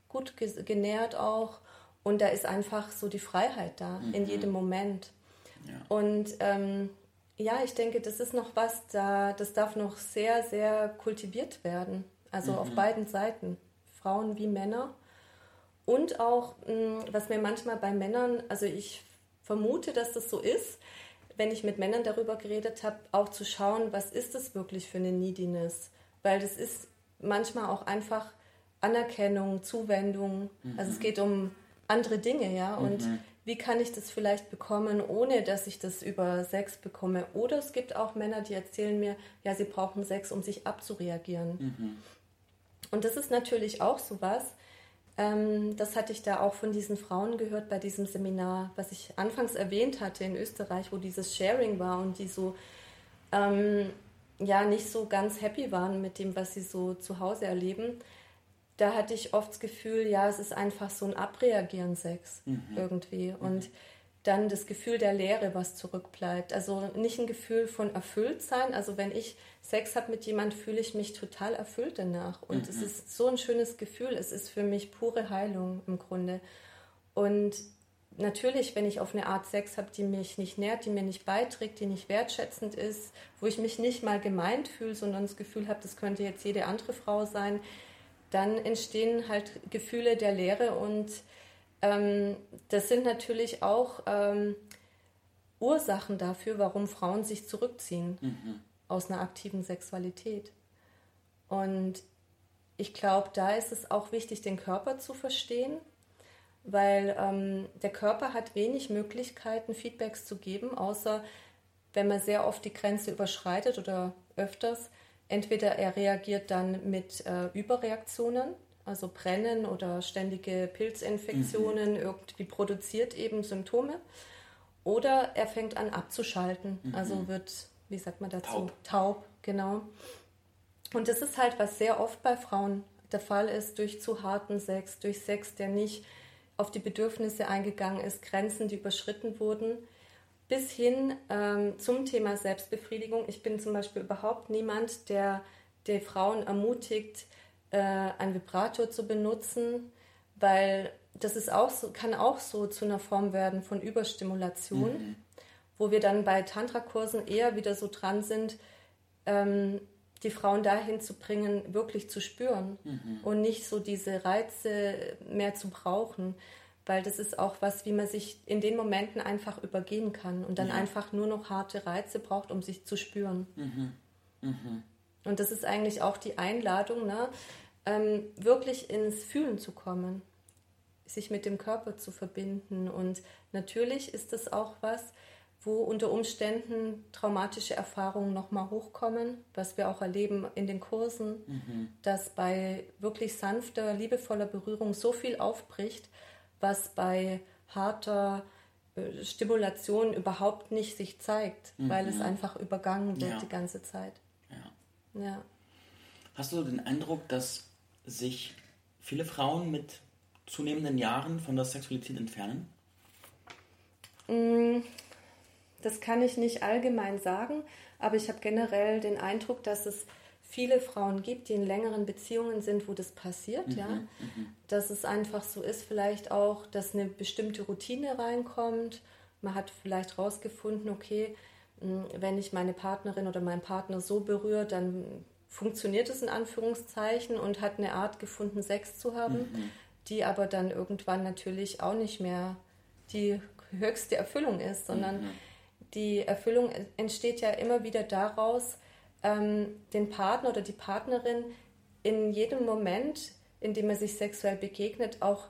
Speaker 2: gut genährt auch und da ist einfach so die Freiheit da mhm. in jedem Moment. Ja. Und ähm, ja, ich denke, das ist noch was, da, das darf noch sehr, sehr kultiviert werden. Also mhm. auf beiden Seiten, Frauen wie Männer. Und auch, mh, was mir manchmal bei Männern, also ich vermute, dass das so ist, wenn ich mit Männern darüber geredet habe, auch zu schauen, was ist das wirklich für eine Neediness? Weil das ist manchmal auch einfach Anerkennung, Zuwendung. Mhm. Also es mhm. geht um andere Dinge, ja. Und mhm. wie kann ich das vielleicht bekommen, ohne dass ich das über Sex bekomme? Oder es gibt auch Männer, die erzählen mir, ja, sie brauchen Sex, um sich abzureagieren. Mhm. Und das ist natürlich auch so was. Ähm, das hatte ich da auch von diesen Frauen gehört bei diesem Seminar, was ich anfangs erwähnt hatte in Österreich, wo dieses Sharing war und die so ähm, ja nicht so ganz happy waren mit dem, was sie so zu Hause erleben da hatte ich oft das Gefühl, ja, es ist einfach so ein Abreagieren Sex mhm. irgendwie. Mhm. Und dann das Gefühl der Leere, was zurückbleibt. Also nicht ein Gefühl von erfüllt sein. Also wenn ich Sex habe mit jemand, fühle ich mich total erfüllt danach. Und mhm. es ist so ein schönes Gefühl. Es ist für mich pure Heilung im Grunde. Und natürlich, wenn ich auf eine Art Sex habe, die mich nicht nährt, die mir nicht beiträgt, die nicht wertschätzend ist, wo ich mich nicht mal gemeint fühle, sondern das Gefühl habe, das könnte jetzt jede andere Frau sein, dann entstehen halt Gefühle der Leere und ähm, das sind natürlich auch ähm, Ursachen dafür, warum Frauen sich zurückziehen mhm. aus einer aktiven Sexualität. Und ich glaube, da ist es auch wichtig, den Körper zu verstehen, weil ähm, der Körper hat wenig Möglichkeiten, Feedbacks zu geben, außer wenn man sehr oft die Grenze überschreitet oder öfters, Entweder er reagiert dann mit äh, Überreaktionen, also Brennen oder ständige Pilzinfektionen, mhm. irgendwie produziert eben Symptome. Oder er fängt an abzuschalten, mhm. also wird, wie sagt man dazu, taub. taub, genau. Und das ist halt, was sehr oft bei Frauen der Fall ist, durch zu harten Sex, durch Sex, der nicht auf die Bedürfnisse eingegangen ist, Grenzen, die überschritten wurden bis hin ähm, zum Thema Selbstbefriedigung. Ich bin zum Beispiel überhaupt niemand, der die Frauen ermutigt, äh, einen Vibrator zu benutzen, weil das ist auch so, kann auch so zu einer Form werden von Überstimulation, mhm. wo wir dann bei Tantra-Kursen eher wieder so dran sind, ähm, die Frauen dahin zu bringen, wirklich zu spüren mhm. und nicht so diese Reize mehr zu brauchen weil das ist auch was, wie man sich in den Momenten einfach übergehen kann und dann ja. einfach nur noch harte Reize braucht, um sich zu spüren. Mhm. Mhm. Und das ist eigentlich auch die Einladung, ne, ähm, wirklich ins Fühlen zu kommen, sich mit dem Körper zu verbinden. Und natürlich ist das auch was, wo unter Umständen traumatische Erfahrungen nochmal hochkommen, was wir auch erleben in den Kursen, mhm. dass bei wirklich sanfter, liebevoller Berührung so viel aufbricht, was bei harter äh, Stimulation überhaupt nicht sich zeigt, mhm. weil es einfach übergangen wird ja. die ganze Zeit.
Speaker 1: Ja. ja. Hast du den Eindruck, dass sich viele Frauen mit zunehmenden Jahren von der Sexualität entfernen?
Speaker 2: Mm, das kann ich nicht allgemein sagen, aber ich habe generell den Eindruck, dass es viele Frauen gibt, die in längeren Beziehungen sind, wo das passiert, mhm, ja. Mhm. Dass es einfach so ist, vielleicht auch, dass eine bestimmte Routine reinkommt. Man hat vielleicht rausgefunden, okay, mm, wenn ich meine Partnerin oder meinen Partner so berühre, dann funktioniert es in Anführungszeichen und hat eine Art gefunden, Sex zu haben, mhm. die aber dann irgendwann natürlich auch nicht mehr die höchste Erfüllung ist, sondern mhm. die Erfüllung entsteht ja immer wieder daraus, ähm, den Partner oder die Partnerin in jedem Moment, in dem er sich sexuell begegnet, auch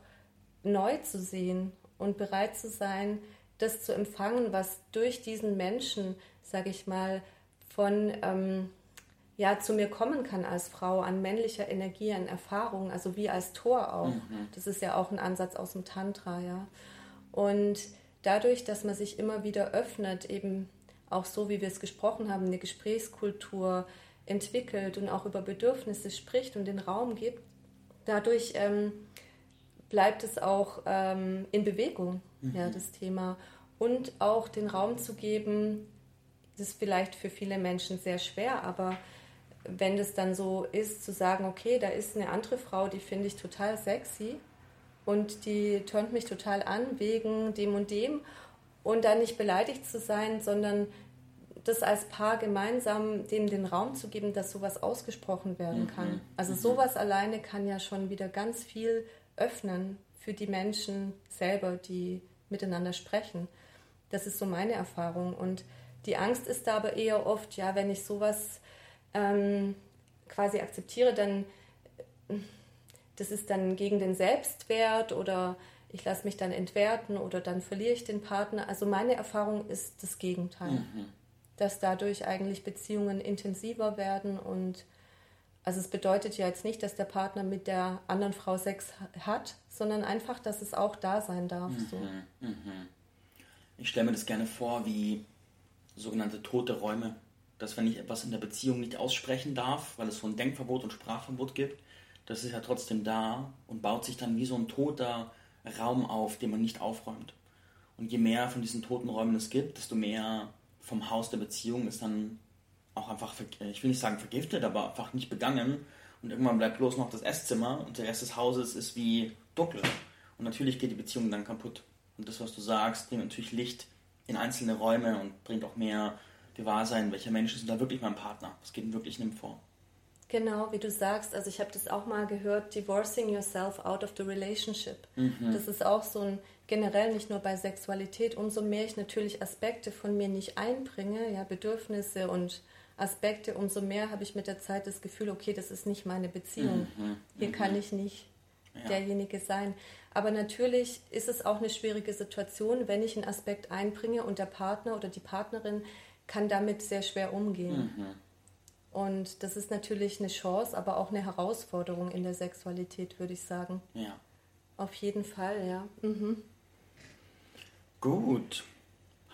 Speaker 2: neu zu sehen und bereit zu sein, das zu empfangen, was durch diesen Menschen, sage ich mal, von ähm, ja zu mir kommen kann als Frau an männlicher Energie, an Erfahrung, also wie als Tor auch. Mhm. Das ist ja auch ein Ansatz aus dem Tantra, ja. Und dadurch, dass man sich immer wieder öffnet, eben auch so, wie wir es gesprochen haben, eine Gesprächskultur entwickelt und auch über Bedürfnisse spricht und den Raum gibt, dadurch ähm, bleibt es auch ähm, in Bewegung, mhm. ja, das Thema. Und auch den Raum zu geben, das ist vielleicht für viele Menschen sehr schwer, aber wenn das dann so ist, zu sagen, okay, da ist eine andere Frau, die finde ich total sexy und die tönt mich total an wegen dem und dem und dann nicht beleidigt zu sein, sondern das als Paar gemeinsam dem den Raum zu geben, dass sowas ausgesprochen werden mhm. kann. Also mhm. sowas alleine kann ja schon wieder ganz viel öffnen für die Menschen selber, die miteinander sprechen. Das ist so meine Erfahrung. Und die Angst ist da aber eher oft, ja, wenn ich sowas ähm, quasi akzeptiere, dann das ist dann gegen den Selbstwert oder ich lasse mich dann entwerten oder dann verliere ich den Partner. Also meine Erfahrung ist das Gegenteil, mhm. dass dadurch eigentlich Beziehungen intensiver werden und also es bedeutet ja jetzt nicht, dass der Partner mit der anderen Frau Sex hat, sondern einfach, dass es auch da sein darf. Mhm. So. Mhm.
Speaker 1: Ich stelle mir das gerne vor wie sogenannte tote Räume, dass wenn ich etwas in der Beziehung nicht aussprechen darf, weil es so ein Denkverbot und Sprachverbot gibt, das ist ja trotzdem da und baut sich dann wie so ein toter Raum auf, den man nicht aufräumt. Und je mehr von diesen toten Räumen es gibt, desto mehr vom Haus der Beziehung ist dann auch einfach, ich will nicht sagen vergiftet, aber einfach nicht begangen. Und irgendwann bleibt bloß noch das Esszimmer und der Rest des Hauses ist wie dunkel. Und natürlich geht die Beziehung dann kaputt. Und das, was du sagst, bringt natürlich Licht in einzelne Räume und bringt auch mehr Gewahrsein, welcher Mensch ist da wirklich mein Partner. Was geht denn wirklich in ihm vor?
Speaker 2: Genau, wie du sagst, also ich habe das auch mal gehört, divorcing yourself out of the relationship. Mhm. Das ist auch so ein generell nicht nur bei Sexualität, umso mehr ich natürlich Aspekte von mir nicht einbringe, ja, Bedürfnisse und Aspekte, umso mehr habe ich mit der Zeit das Gefühl, okay, das ist nicht meine Beziehung. Mhm. Hier mhm. kann ich nicht ja. derjenige sein. Aber natürlich ist es auch eine schwierige Situation, wenn ich einen Aspekt einbringe und der Partner oder die Partnerin kann damit sehr schwer umgehen. Und das ist natürlich eine Chance, aber auch eine Herausforderung in der Sexualität, würde ich sagen. Ja. Auf jeden Fall, ja. Mhm.
Speaker 1: Gut.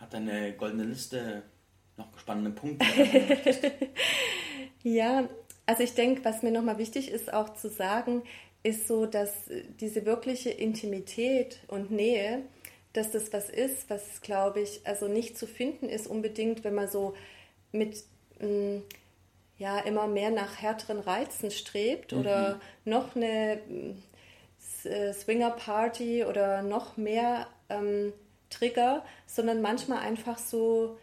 Speaker 1: Hat eine goldene Liste noch spannende Punkte? (laughs)
Speaker 2: ja, also ich denke, was mir nochmal wichtig ist auch zu sagen, ist so, dass diese wirkliche Intimität und Nähe, dass das was ist, was, glaube ich, also nicht zu finden ist unbedingt, wenn man so mit mh, mm, ja immer mehr nach härteren Reizen strebt mhm. oder noch eine äh, Swinger-Party oder noch mehr ähm, Trigger, sondern manchmal einfach so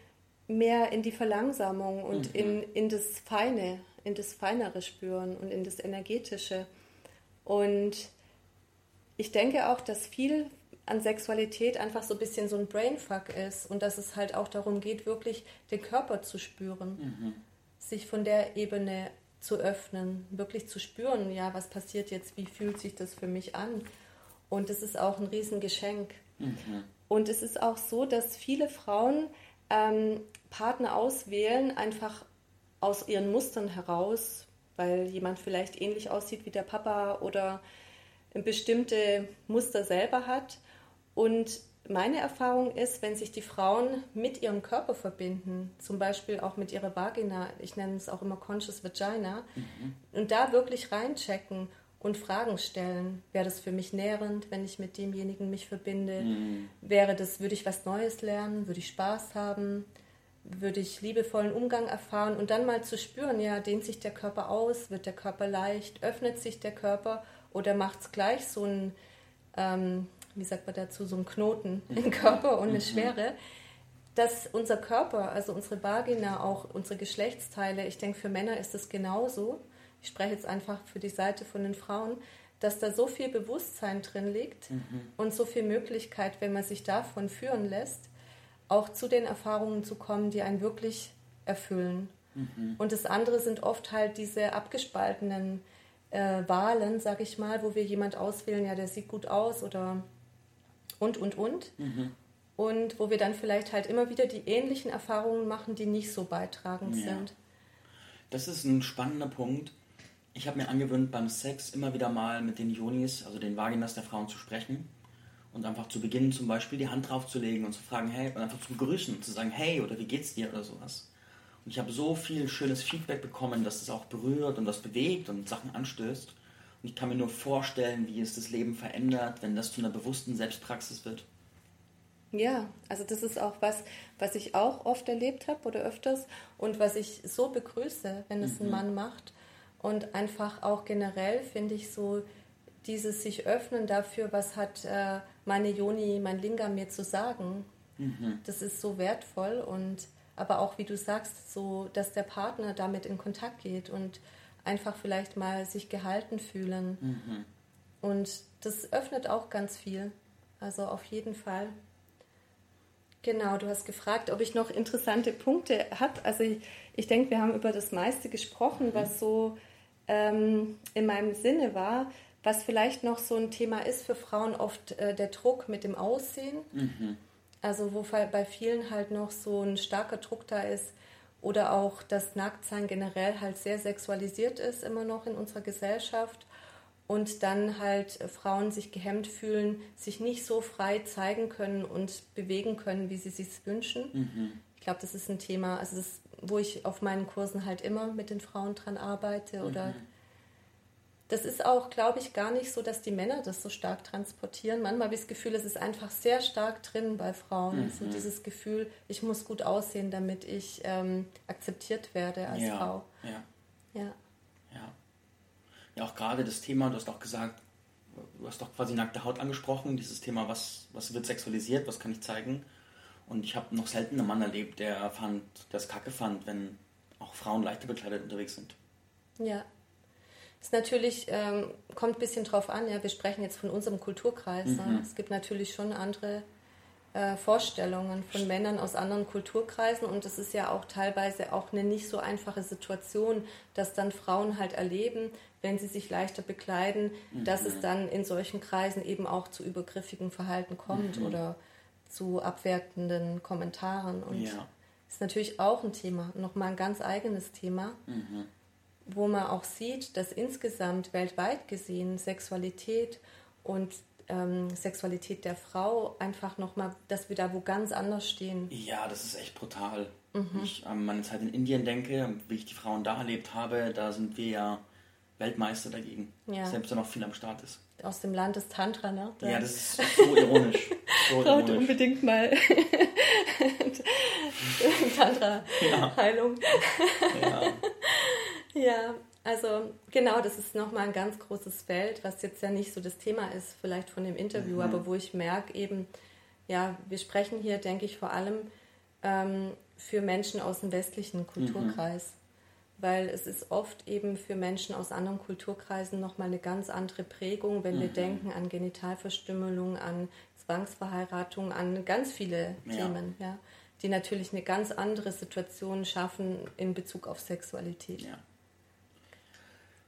Speaker 2: mehr in die Verlangsamung und mhm. in, in das Feine, in das Feinere spüren und in das Energetische. Und ich denke auch, dass viel an Sexualität einfach so ein bisschen so ein Brainfuck ist und dass es halt auch darum geht, wirklich den Körper zu spüren. Mhm sich von der Ebene zu öffnen, wirklich zu spüren, ja, was passiert jetzt, wie fühlt sich das für mich an? Und das ist auch ein Riesengeschenk. Mhm. Und es ist auch so, dass viele Frauen ähm, Partner auswählen, einfach aus ihren Mustern heraus, weil jemand vielleicht ähnlich aussieht wie der Papa oder bestimmte Muster selber hat. Und meine Erfahrung ist, wenn sich die Frauen mit ihrem Körper verbinden, zum Beispiel auch mit ihrer Vagina, ich nenne es auch immer Conscious Vagina, mhm. und da wirklich reinchecken und Fragen stellen. Wäre das für mich nährend, wenn ich mit demjenigen mich verbinde? Mhm. Wäre das, würde ich was Neues lernen? Würde ich Spaß haben? Würde ich liebevollen Umgang erfahren? Und dann mal zu spüren, ja, dehnt sich der Körper aus? Wird der Körper leicht? Öffnet sich der Körper? Oder macht es gleich so ein, ähm, wie sagt man dazu, so ein Knoten (laughs) im. Körper und eine mhm. Schwere? Dass unser Körper, also unsere Vagina, auch unsere Geschlechtsteile, ich denke, für Männer ist es genauso, ich spreche jetzt einfach für die Seite von den Frauen, dass da so viel Bewusstsein drin liegt mhm. und so viel Möglichkeit, wenn man sich davon führen lässt, auch zu den Erfahrungen zu kommen, die einen wirklich erfüllen. Mhm. Und das andere sind oft halt diese abgespaltenen äh, Wahlen, sag ich mal, wo wir jemand auswählen, ja, der sieht gut aus oder und, und, und. Mhm. Und wo wir dann vielleicht halt immer wieder die ähnlichen Erfahrungen machen, die nicht so beitragend ja. sind.
Speaker 1: Das ist ein spannender Punkt ich habe mir angewöhnt, beim Sex immer wieder mal mit den Jonis, also den Vaginas der Frauen zu sprechen und einfach zu Beginn zum Beispiel die Hand draufzulegen und zu fragen, hey, und einfach zu begrüßen, zu sagen, hey, oder wie geht's dir oder sowas. Und ich habe so viel schönes Feedback bekommen, dass das auch berührt und das bewegt und Sachen anstößt. Ich kann mir nur vorstellen, wie es das Leben verändert, wenn das zu einer bewussten Selbstpraxis wird.
Speaker 2: Ja, also das ist auch was, was ich auch oft erlebt habe oder öfters und was ich so begrüße, wenn es mhm. ein Mann macht und einfach auch generell finde ich so dieses sich öffnen dafür, was hat äh, meine Joni, mein Lingam mir zu sagen. Mhm. Das ist so wertvoll und aber auch wie du sagst, so dass der Partner damit in Kontakt geht und einfach vielleicht mal sich gehalten fühlen. Mhm. Und das öffnet auch ganz viel. Also auf jeden Fall. Genau, du hast gefragt, ob ich noch interessante Punkte habe. Also ich, ich denke, wir haben über das meiste gesprochen, was so ähm, in meinem Sinne war, was vielleicht noch so ein Thema ist für Frauen, oft äh, der Druck mit dem Aussehen. Mhm. Also wo bei vielen halt noch so ein starker Druck da ist oder auch das Nacktsein generell halt sehr sexualisiert ist immer noch in unserer Gesellschaft und dann halt Frauen sich gehemmt fühlen, sich nicht so frei zeigen können und bewegen können, wie sie sich wünschen. Mhm. Ich glaube, das ist ein Thema, also das wo ich auf meinen Kursen halt immer mit den Frauen dran arbeite oder mhm. Das ist auch, glaube ich, gar nicht so, dass die Männer das so stark transportieren. Manchmal habe ich das Gefühl, es ist einfach sehr stark drin bei Frauen. Mhm. So dieses Gefühl, ich muss gut aussehen, damit ich ähm, akzeptiert werde als
Speaker 1: ja.
Speaker 2: Frau.
Speaker 1: Ja. ja. Ja. Ja, auch gerade das Thema, du hast auch gesagt, du hast doch quasi nackte Haut angesprochen, dieses Thema, was, was wird sexualisiert, was kann ich zeigen? Und ich habe noch selten einen Mann erlebt, der fand, das Kacke fand, wenn auch Frauen leichter bekleidet unterwegs sind.
Speaker 2: Ja. Es natürlich ähm, kommt ein bisschen drauf an, ja, wir sprechen jetzt von unserem Kulturkreis. Mhm. Ne? Es gibt natürlich schon andere äh, Vorstellungen von Männern aus anderen Kulturkreisen und es ist ja auch teilweise auch eine nicht so einfache Situation, dass dann Frauen halt erleben, wenn sie sich leichter bekleiden, mhm. dass es dann in solchen Kreisen eben auch zu übergriffigen Verhalten kommt mhm. oder zu abwertenden Kommentaren. Und ja. ist natürlich auch ein Thema, nochmal ein ganz eigenes Thema, mhm. Wo man auch sieht, dass insgesamt weltweit gesehen Sexualität und ähm, Sexualität der Frau einfach nochmal, dass wir da wo ganz anders stehen.
Speaker 1: Ja, das ist echt brutal. Mhm. Wenn ich an meine Zeit in Indien denke, wie ich die Frauen da erlebt habe, da sind wir ja Weltmeister dagegen. Ja. Selbst wenn noch viel am Start ist
Speaker 2: aus dem Land des Tantra, ne?
Speaker 1: Da ja, das ist (laughs) so ironisch.
Speaker 2: So Braucht unbedingt mal (laughs) (laughs) Tantra-Heilung. Ja. ja. Ja, also genau, das ist nochmal ein ganz großes Feld, was jetzt ja nicht so das Thema ist, vielleicht von dem Interview, mhm. aber wo ich merke eben, ja, wir sprechen hier, denke ich, vor allem ähm, für Menschen aus dem westlichen Kulturkreis. Mhm weil es ist oft eben für Menschen aus anderen Kulturkreisen nochmal eine ganz andere Prägung, wenn mhm. wir denken an Genitalverstümmelung, an Zwangsverheiratung, an ganz viele ja. Themen, ja, die natürlich eine ganz andere Situation schaffen in Bezug auf Sexualität. Ja.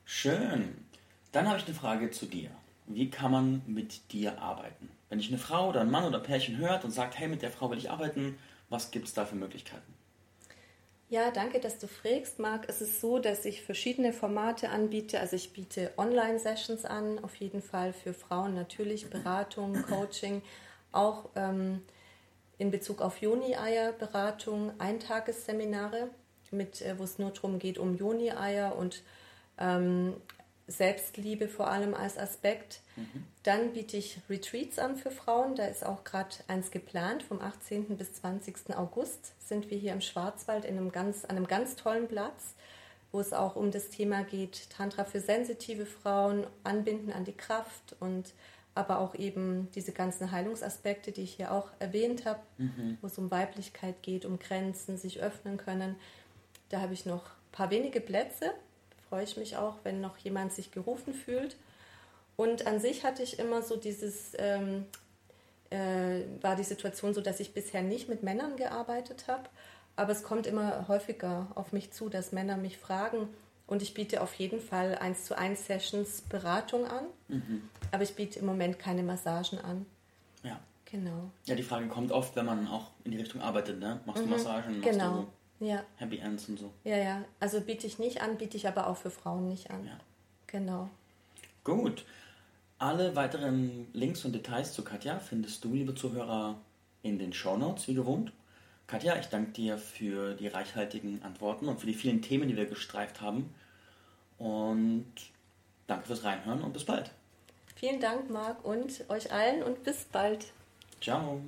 Speaker 1: Schön. Dann habe ich eine Frage zu dir. Wie kann man mit dir arbeiten? Wenn ich eine Frau oder ein Mann oder ein Pärchen hört und sagt, hey, mit der Frau will ich arbeiten, was gibt es da für Möglichkeiten?
Speaker 2: Ja, danke, dass du fragst, Marc. Es ist so, dass ich verschiedene Formate anbiete. Also ich biete Online-Sessions an, auf jeden Fall für Frauen natürlich, Beratung, Coaching, auch ähm, in Bezug auf Joni-Eier-Beratung Eintagesseminare, mit, äh, wo es nur darum geht, um Joni-Eier und ähm, Selbstliebe vor allem als Aspekt. Mhm. Dann biete ich Retreats an für Frauen. Da ist auch gerade eins geplant. Vom 18. bis 20. August sind wir hier im Schwarzwald in einem ganz, an einem ganz tollen Platz, wo es auch um das Thema geht, Tantra für sensitive Frauen, Anbinden an die Kraft und aber auch eben diese ganzen Heilungsaspekte, die ich hier auch erwähnt habe, mhm. wo es um Weiblichkeit geht, um Grenzen, sich öffnen können. Da habe ich noch ein paar wenige Plätze. Freue ich mich auch, wenn noch jemand sich gerufen fühlt. Und an sich hatte ich immer so dieses, ähm, äh, war die Situation so, dass ich bisher nicht mit Männern gearbeitet habe. Aber es kommt immer häufiger auf mich zu, dass Männer mich fragen, und ich biete auf jeden Fall 1 zu 1 Sessions Beratung an. Mhm. Aber ich biete im Moment keine Massagen an.
Speaker 1: Ja.
Speaker 2: Genau.
Speaker 1: Ja, die Frage kommt oft, wenn man auch in die Richtung arbeitet, ne? Machst mhm. du Massagen?
Speaker 2: Machst genau.
Speaker 1: Du
Speaker 2: ja.
Speaker 1: Happy Ends und so.
Speaker 2: Ja, ja. Also biete ich nicht an, biete ich aber auch für Frauen nicht an.
Speaker 1: Ja.
Speaker 2: Genau.
Speaker 1: Gut. Alle weiteren Links und Details zu Katja findest du, liebe Zuhörer, in den Show Notes, wie gewohnt. Katja, ich danke dir für die reichhaltigen Antworten und für die vielen Themen, die wir gestreift haben. Und danke fürs Reinhören und bis bald.
Speaker 2: Vielen Dank, Marc, und euch allen und bis bald.
Speaker 1: Ciao.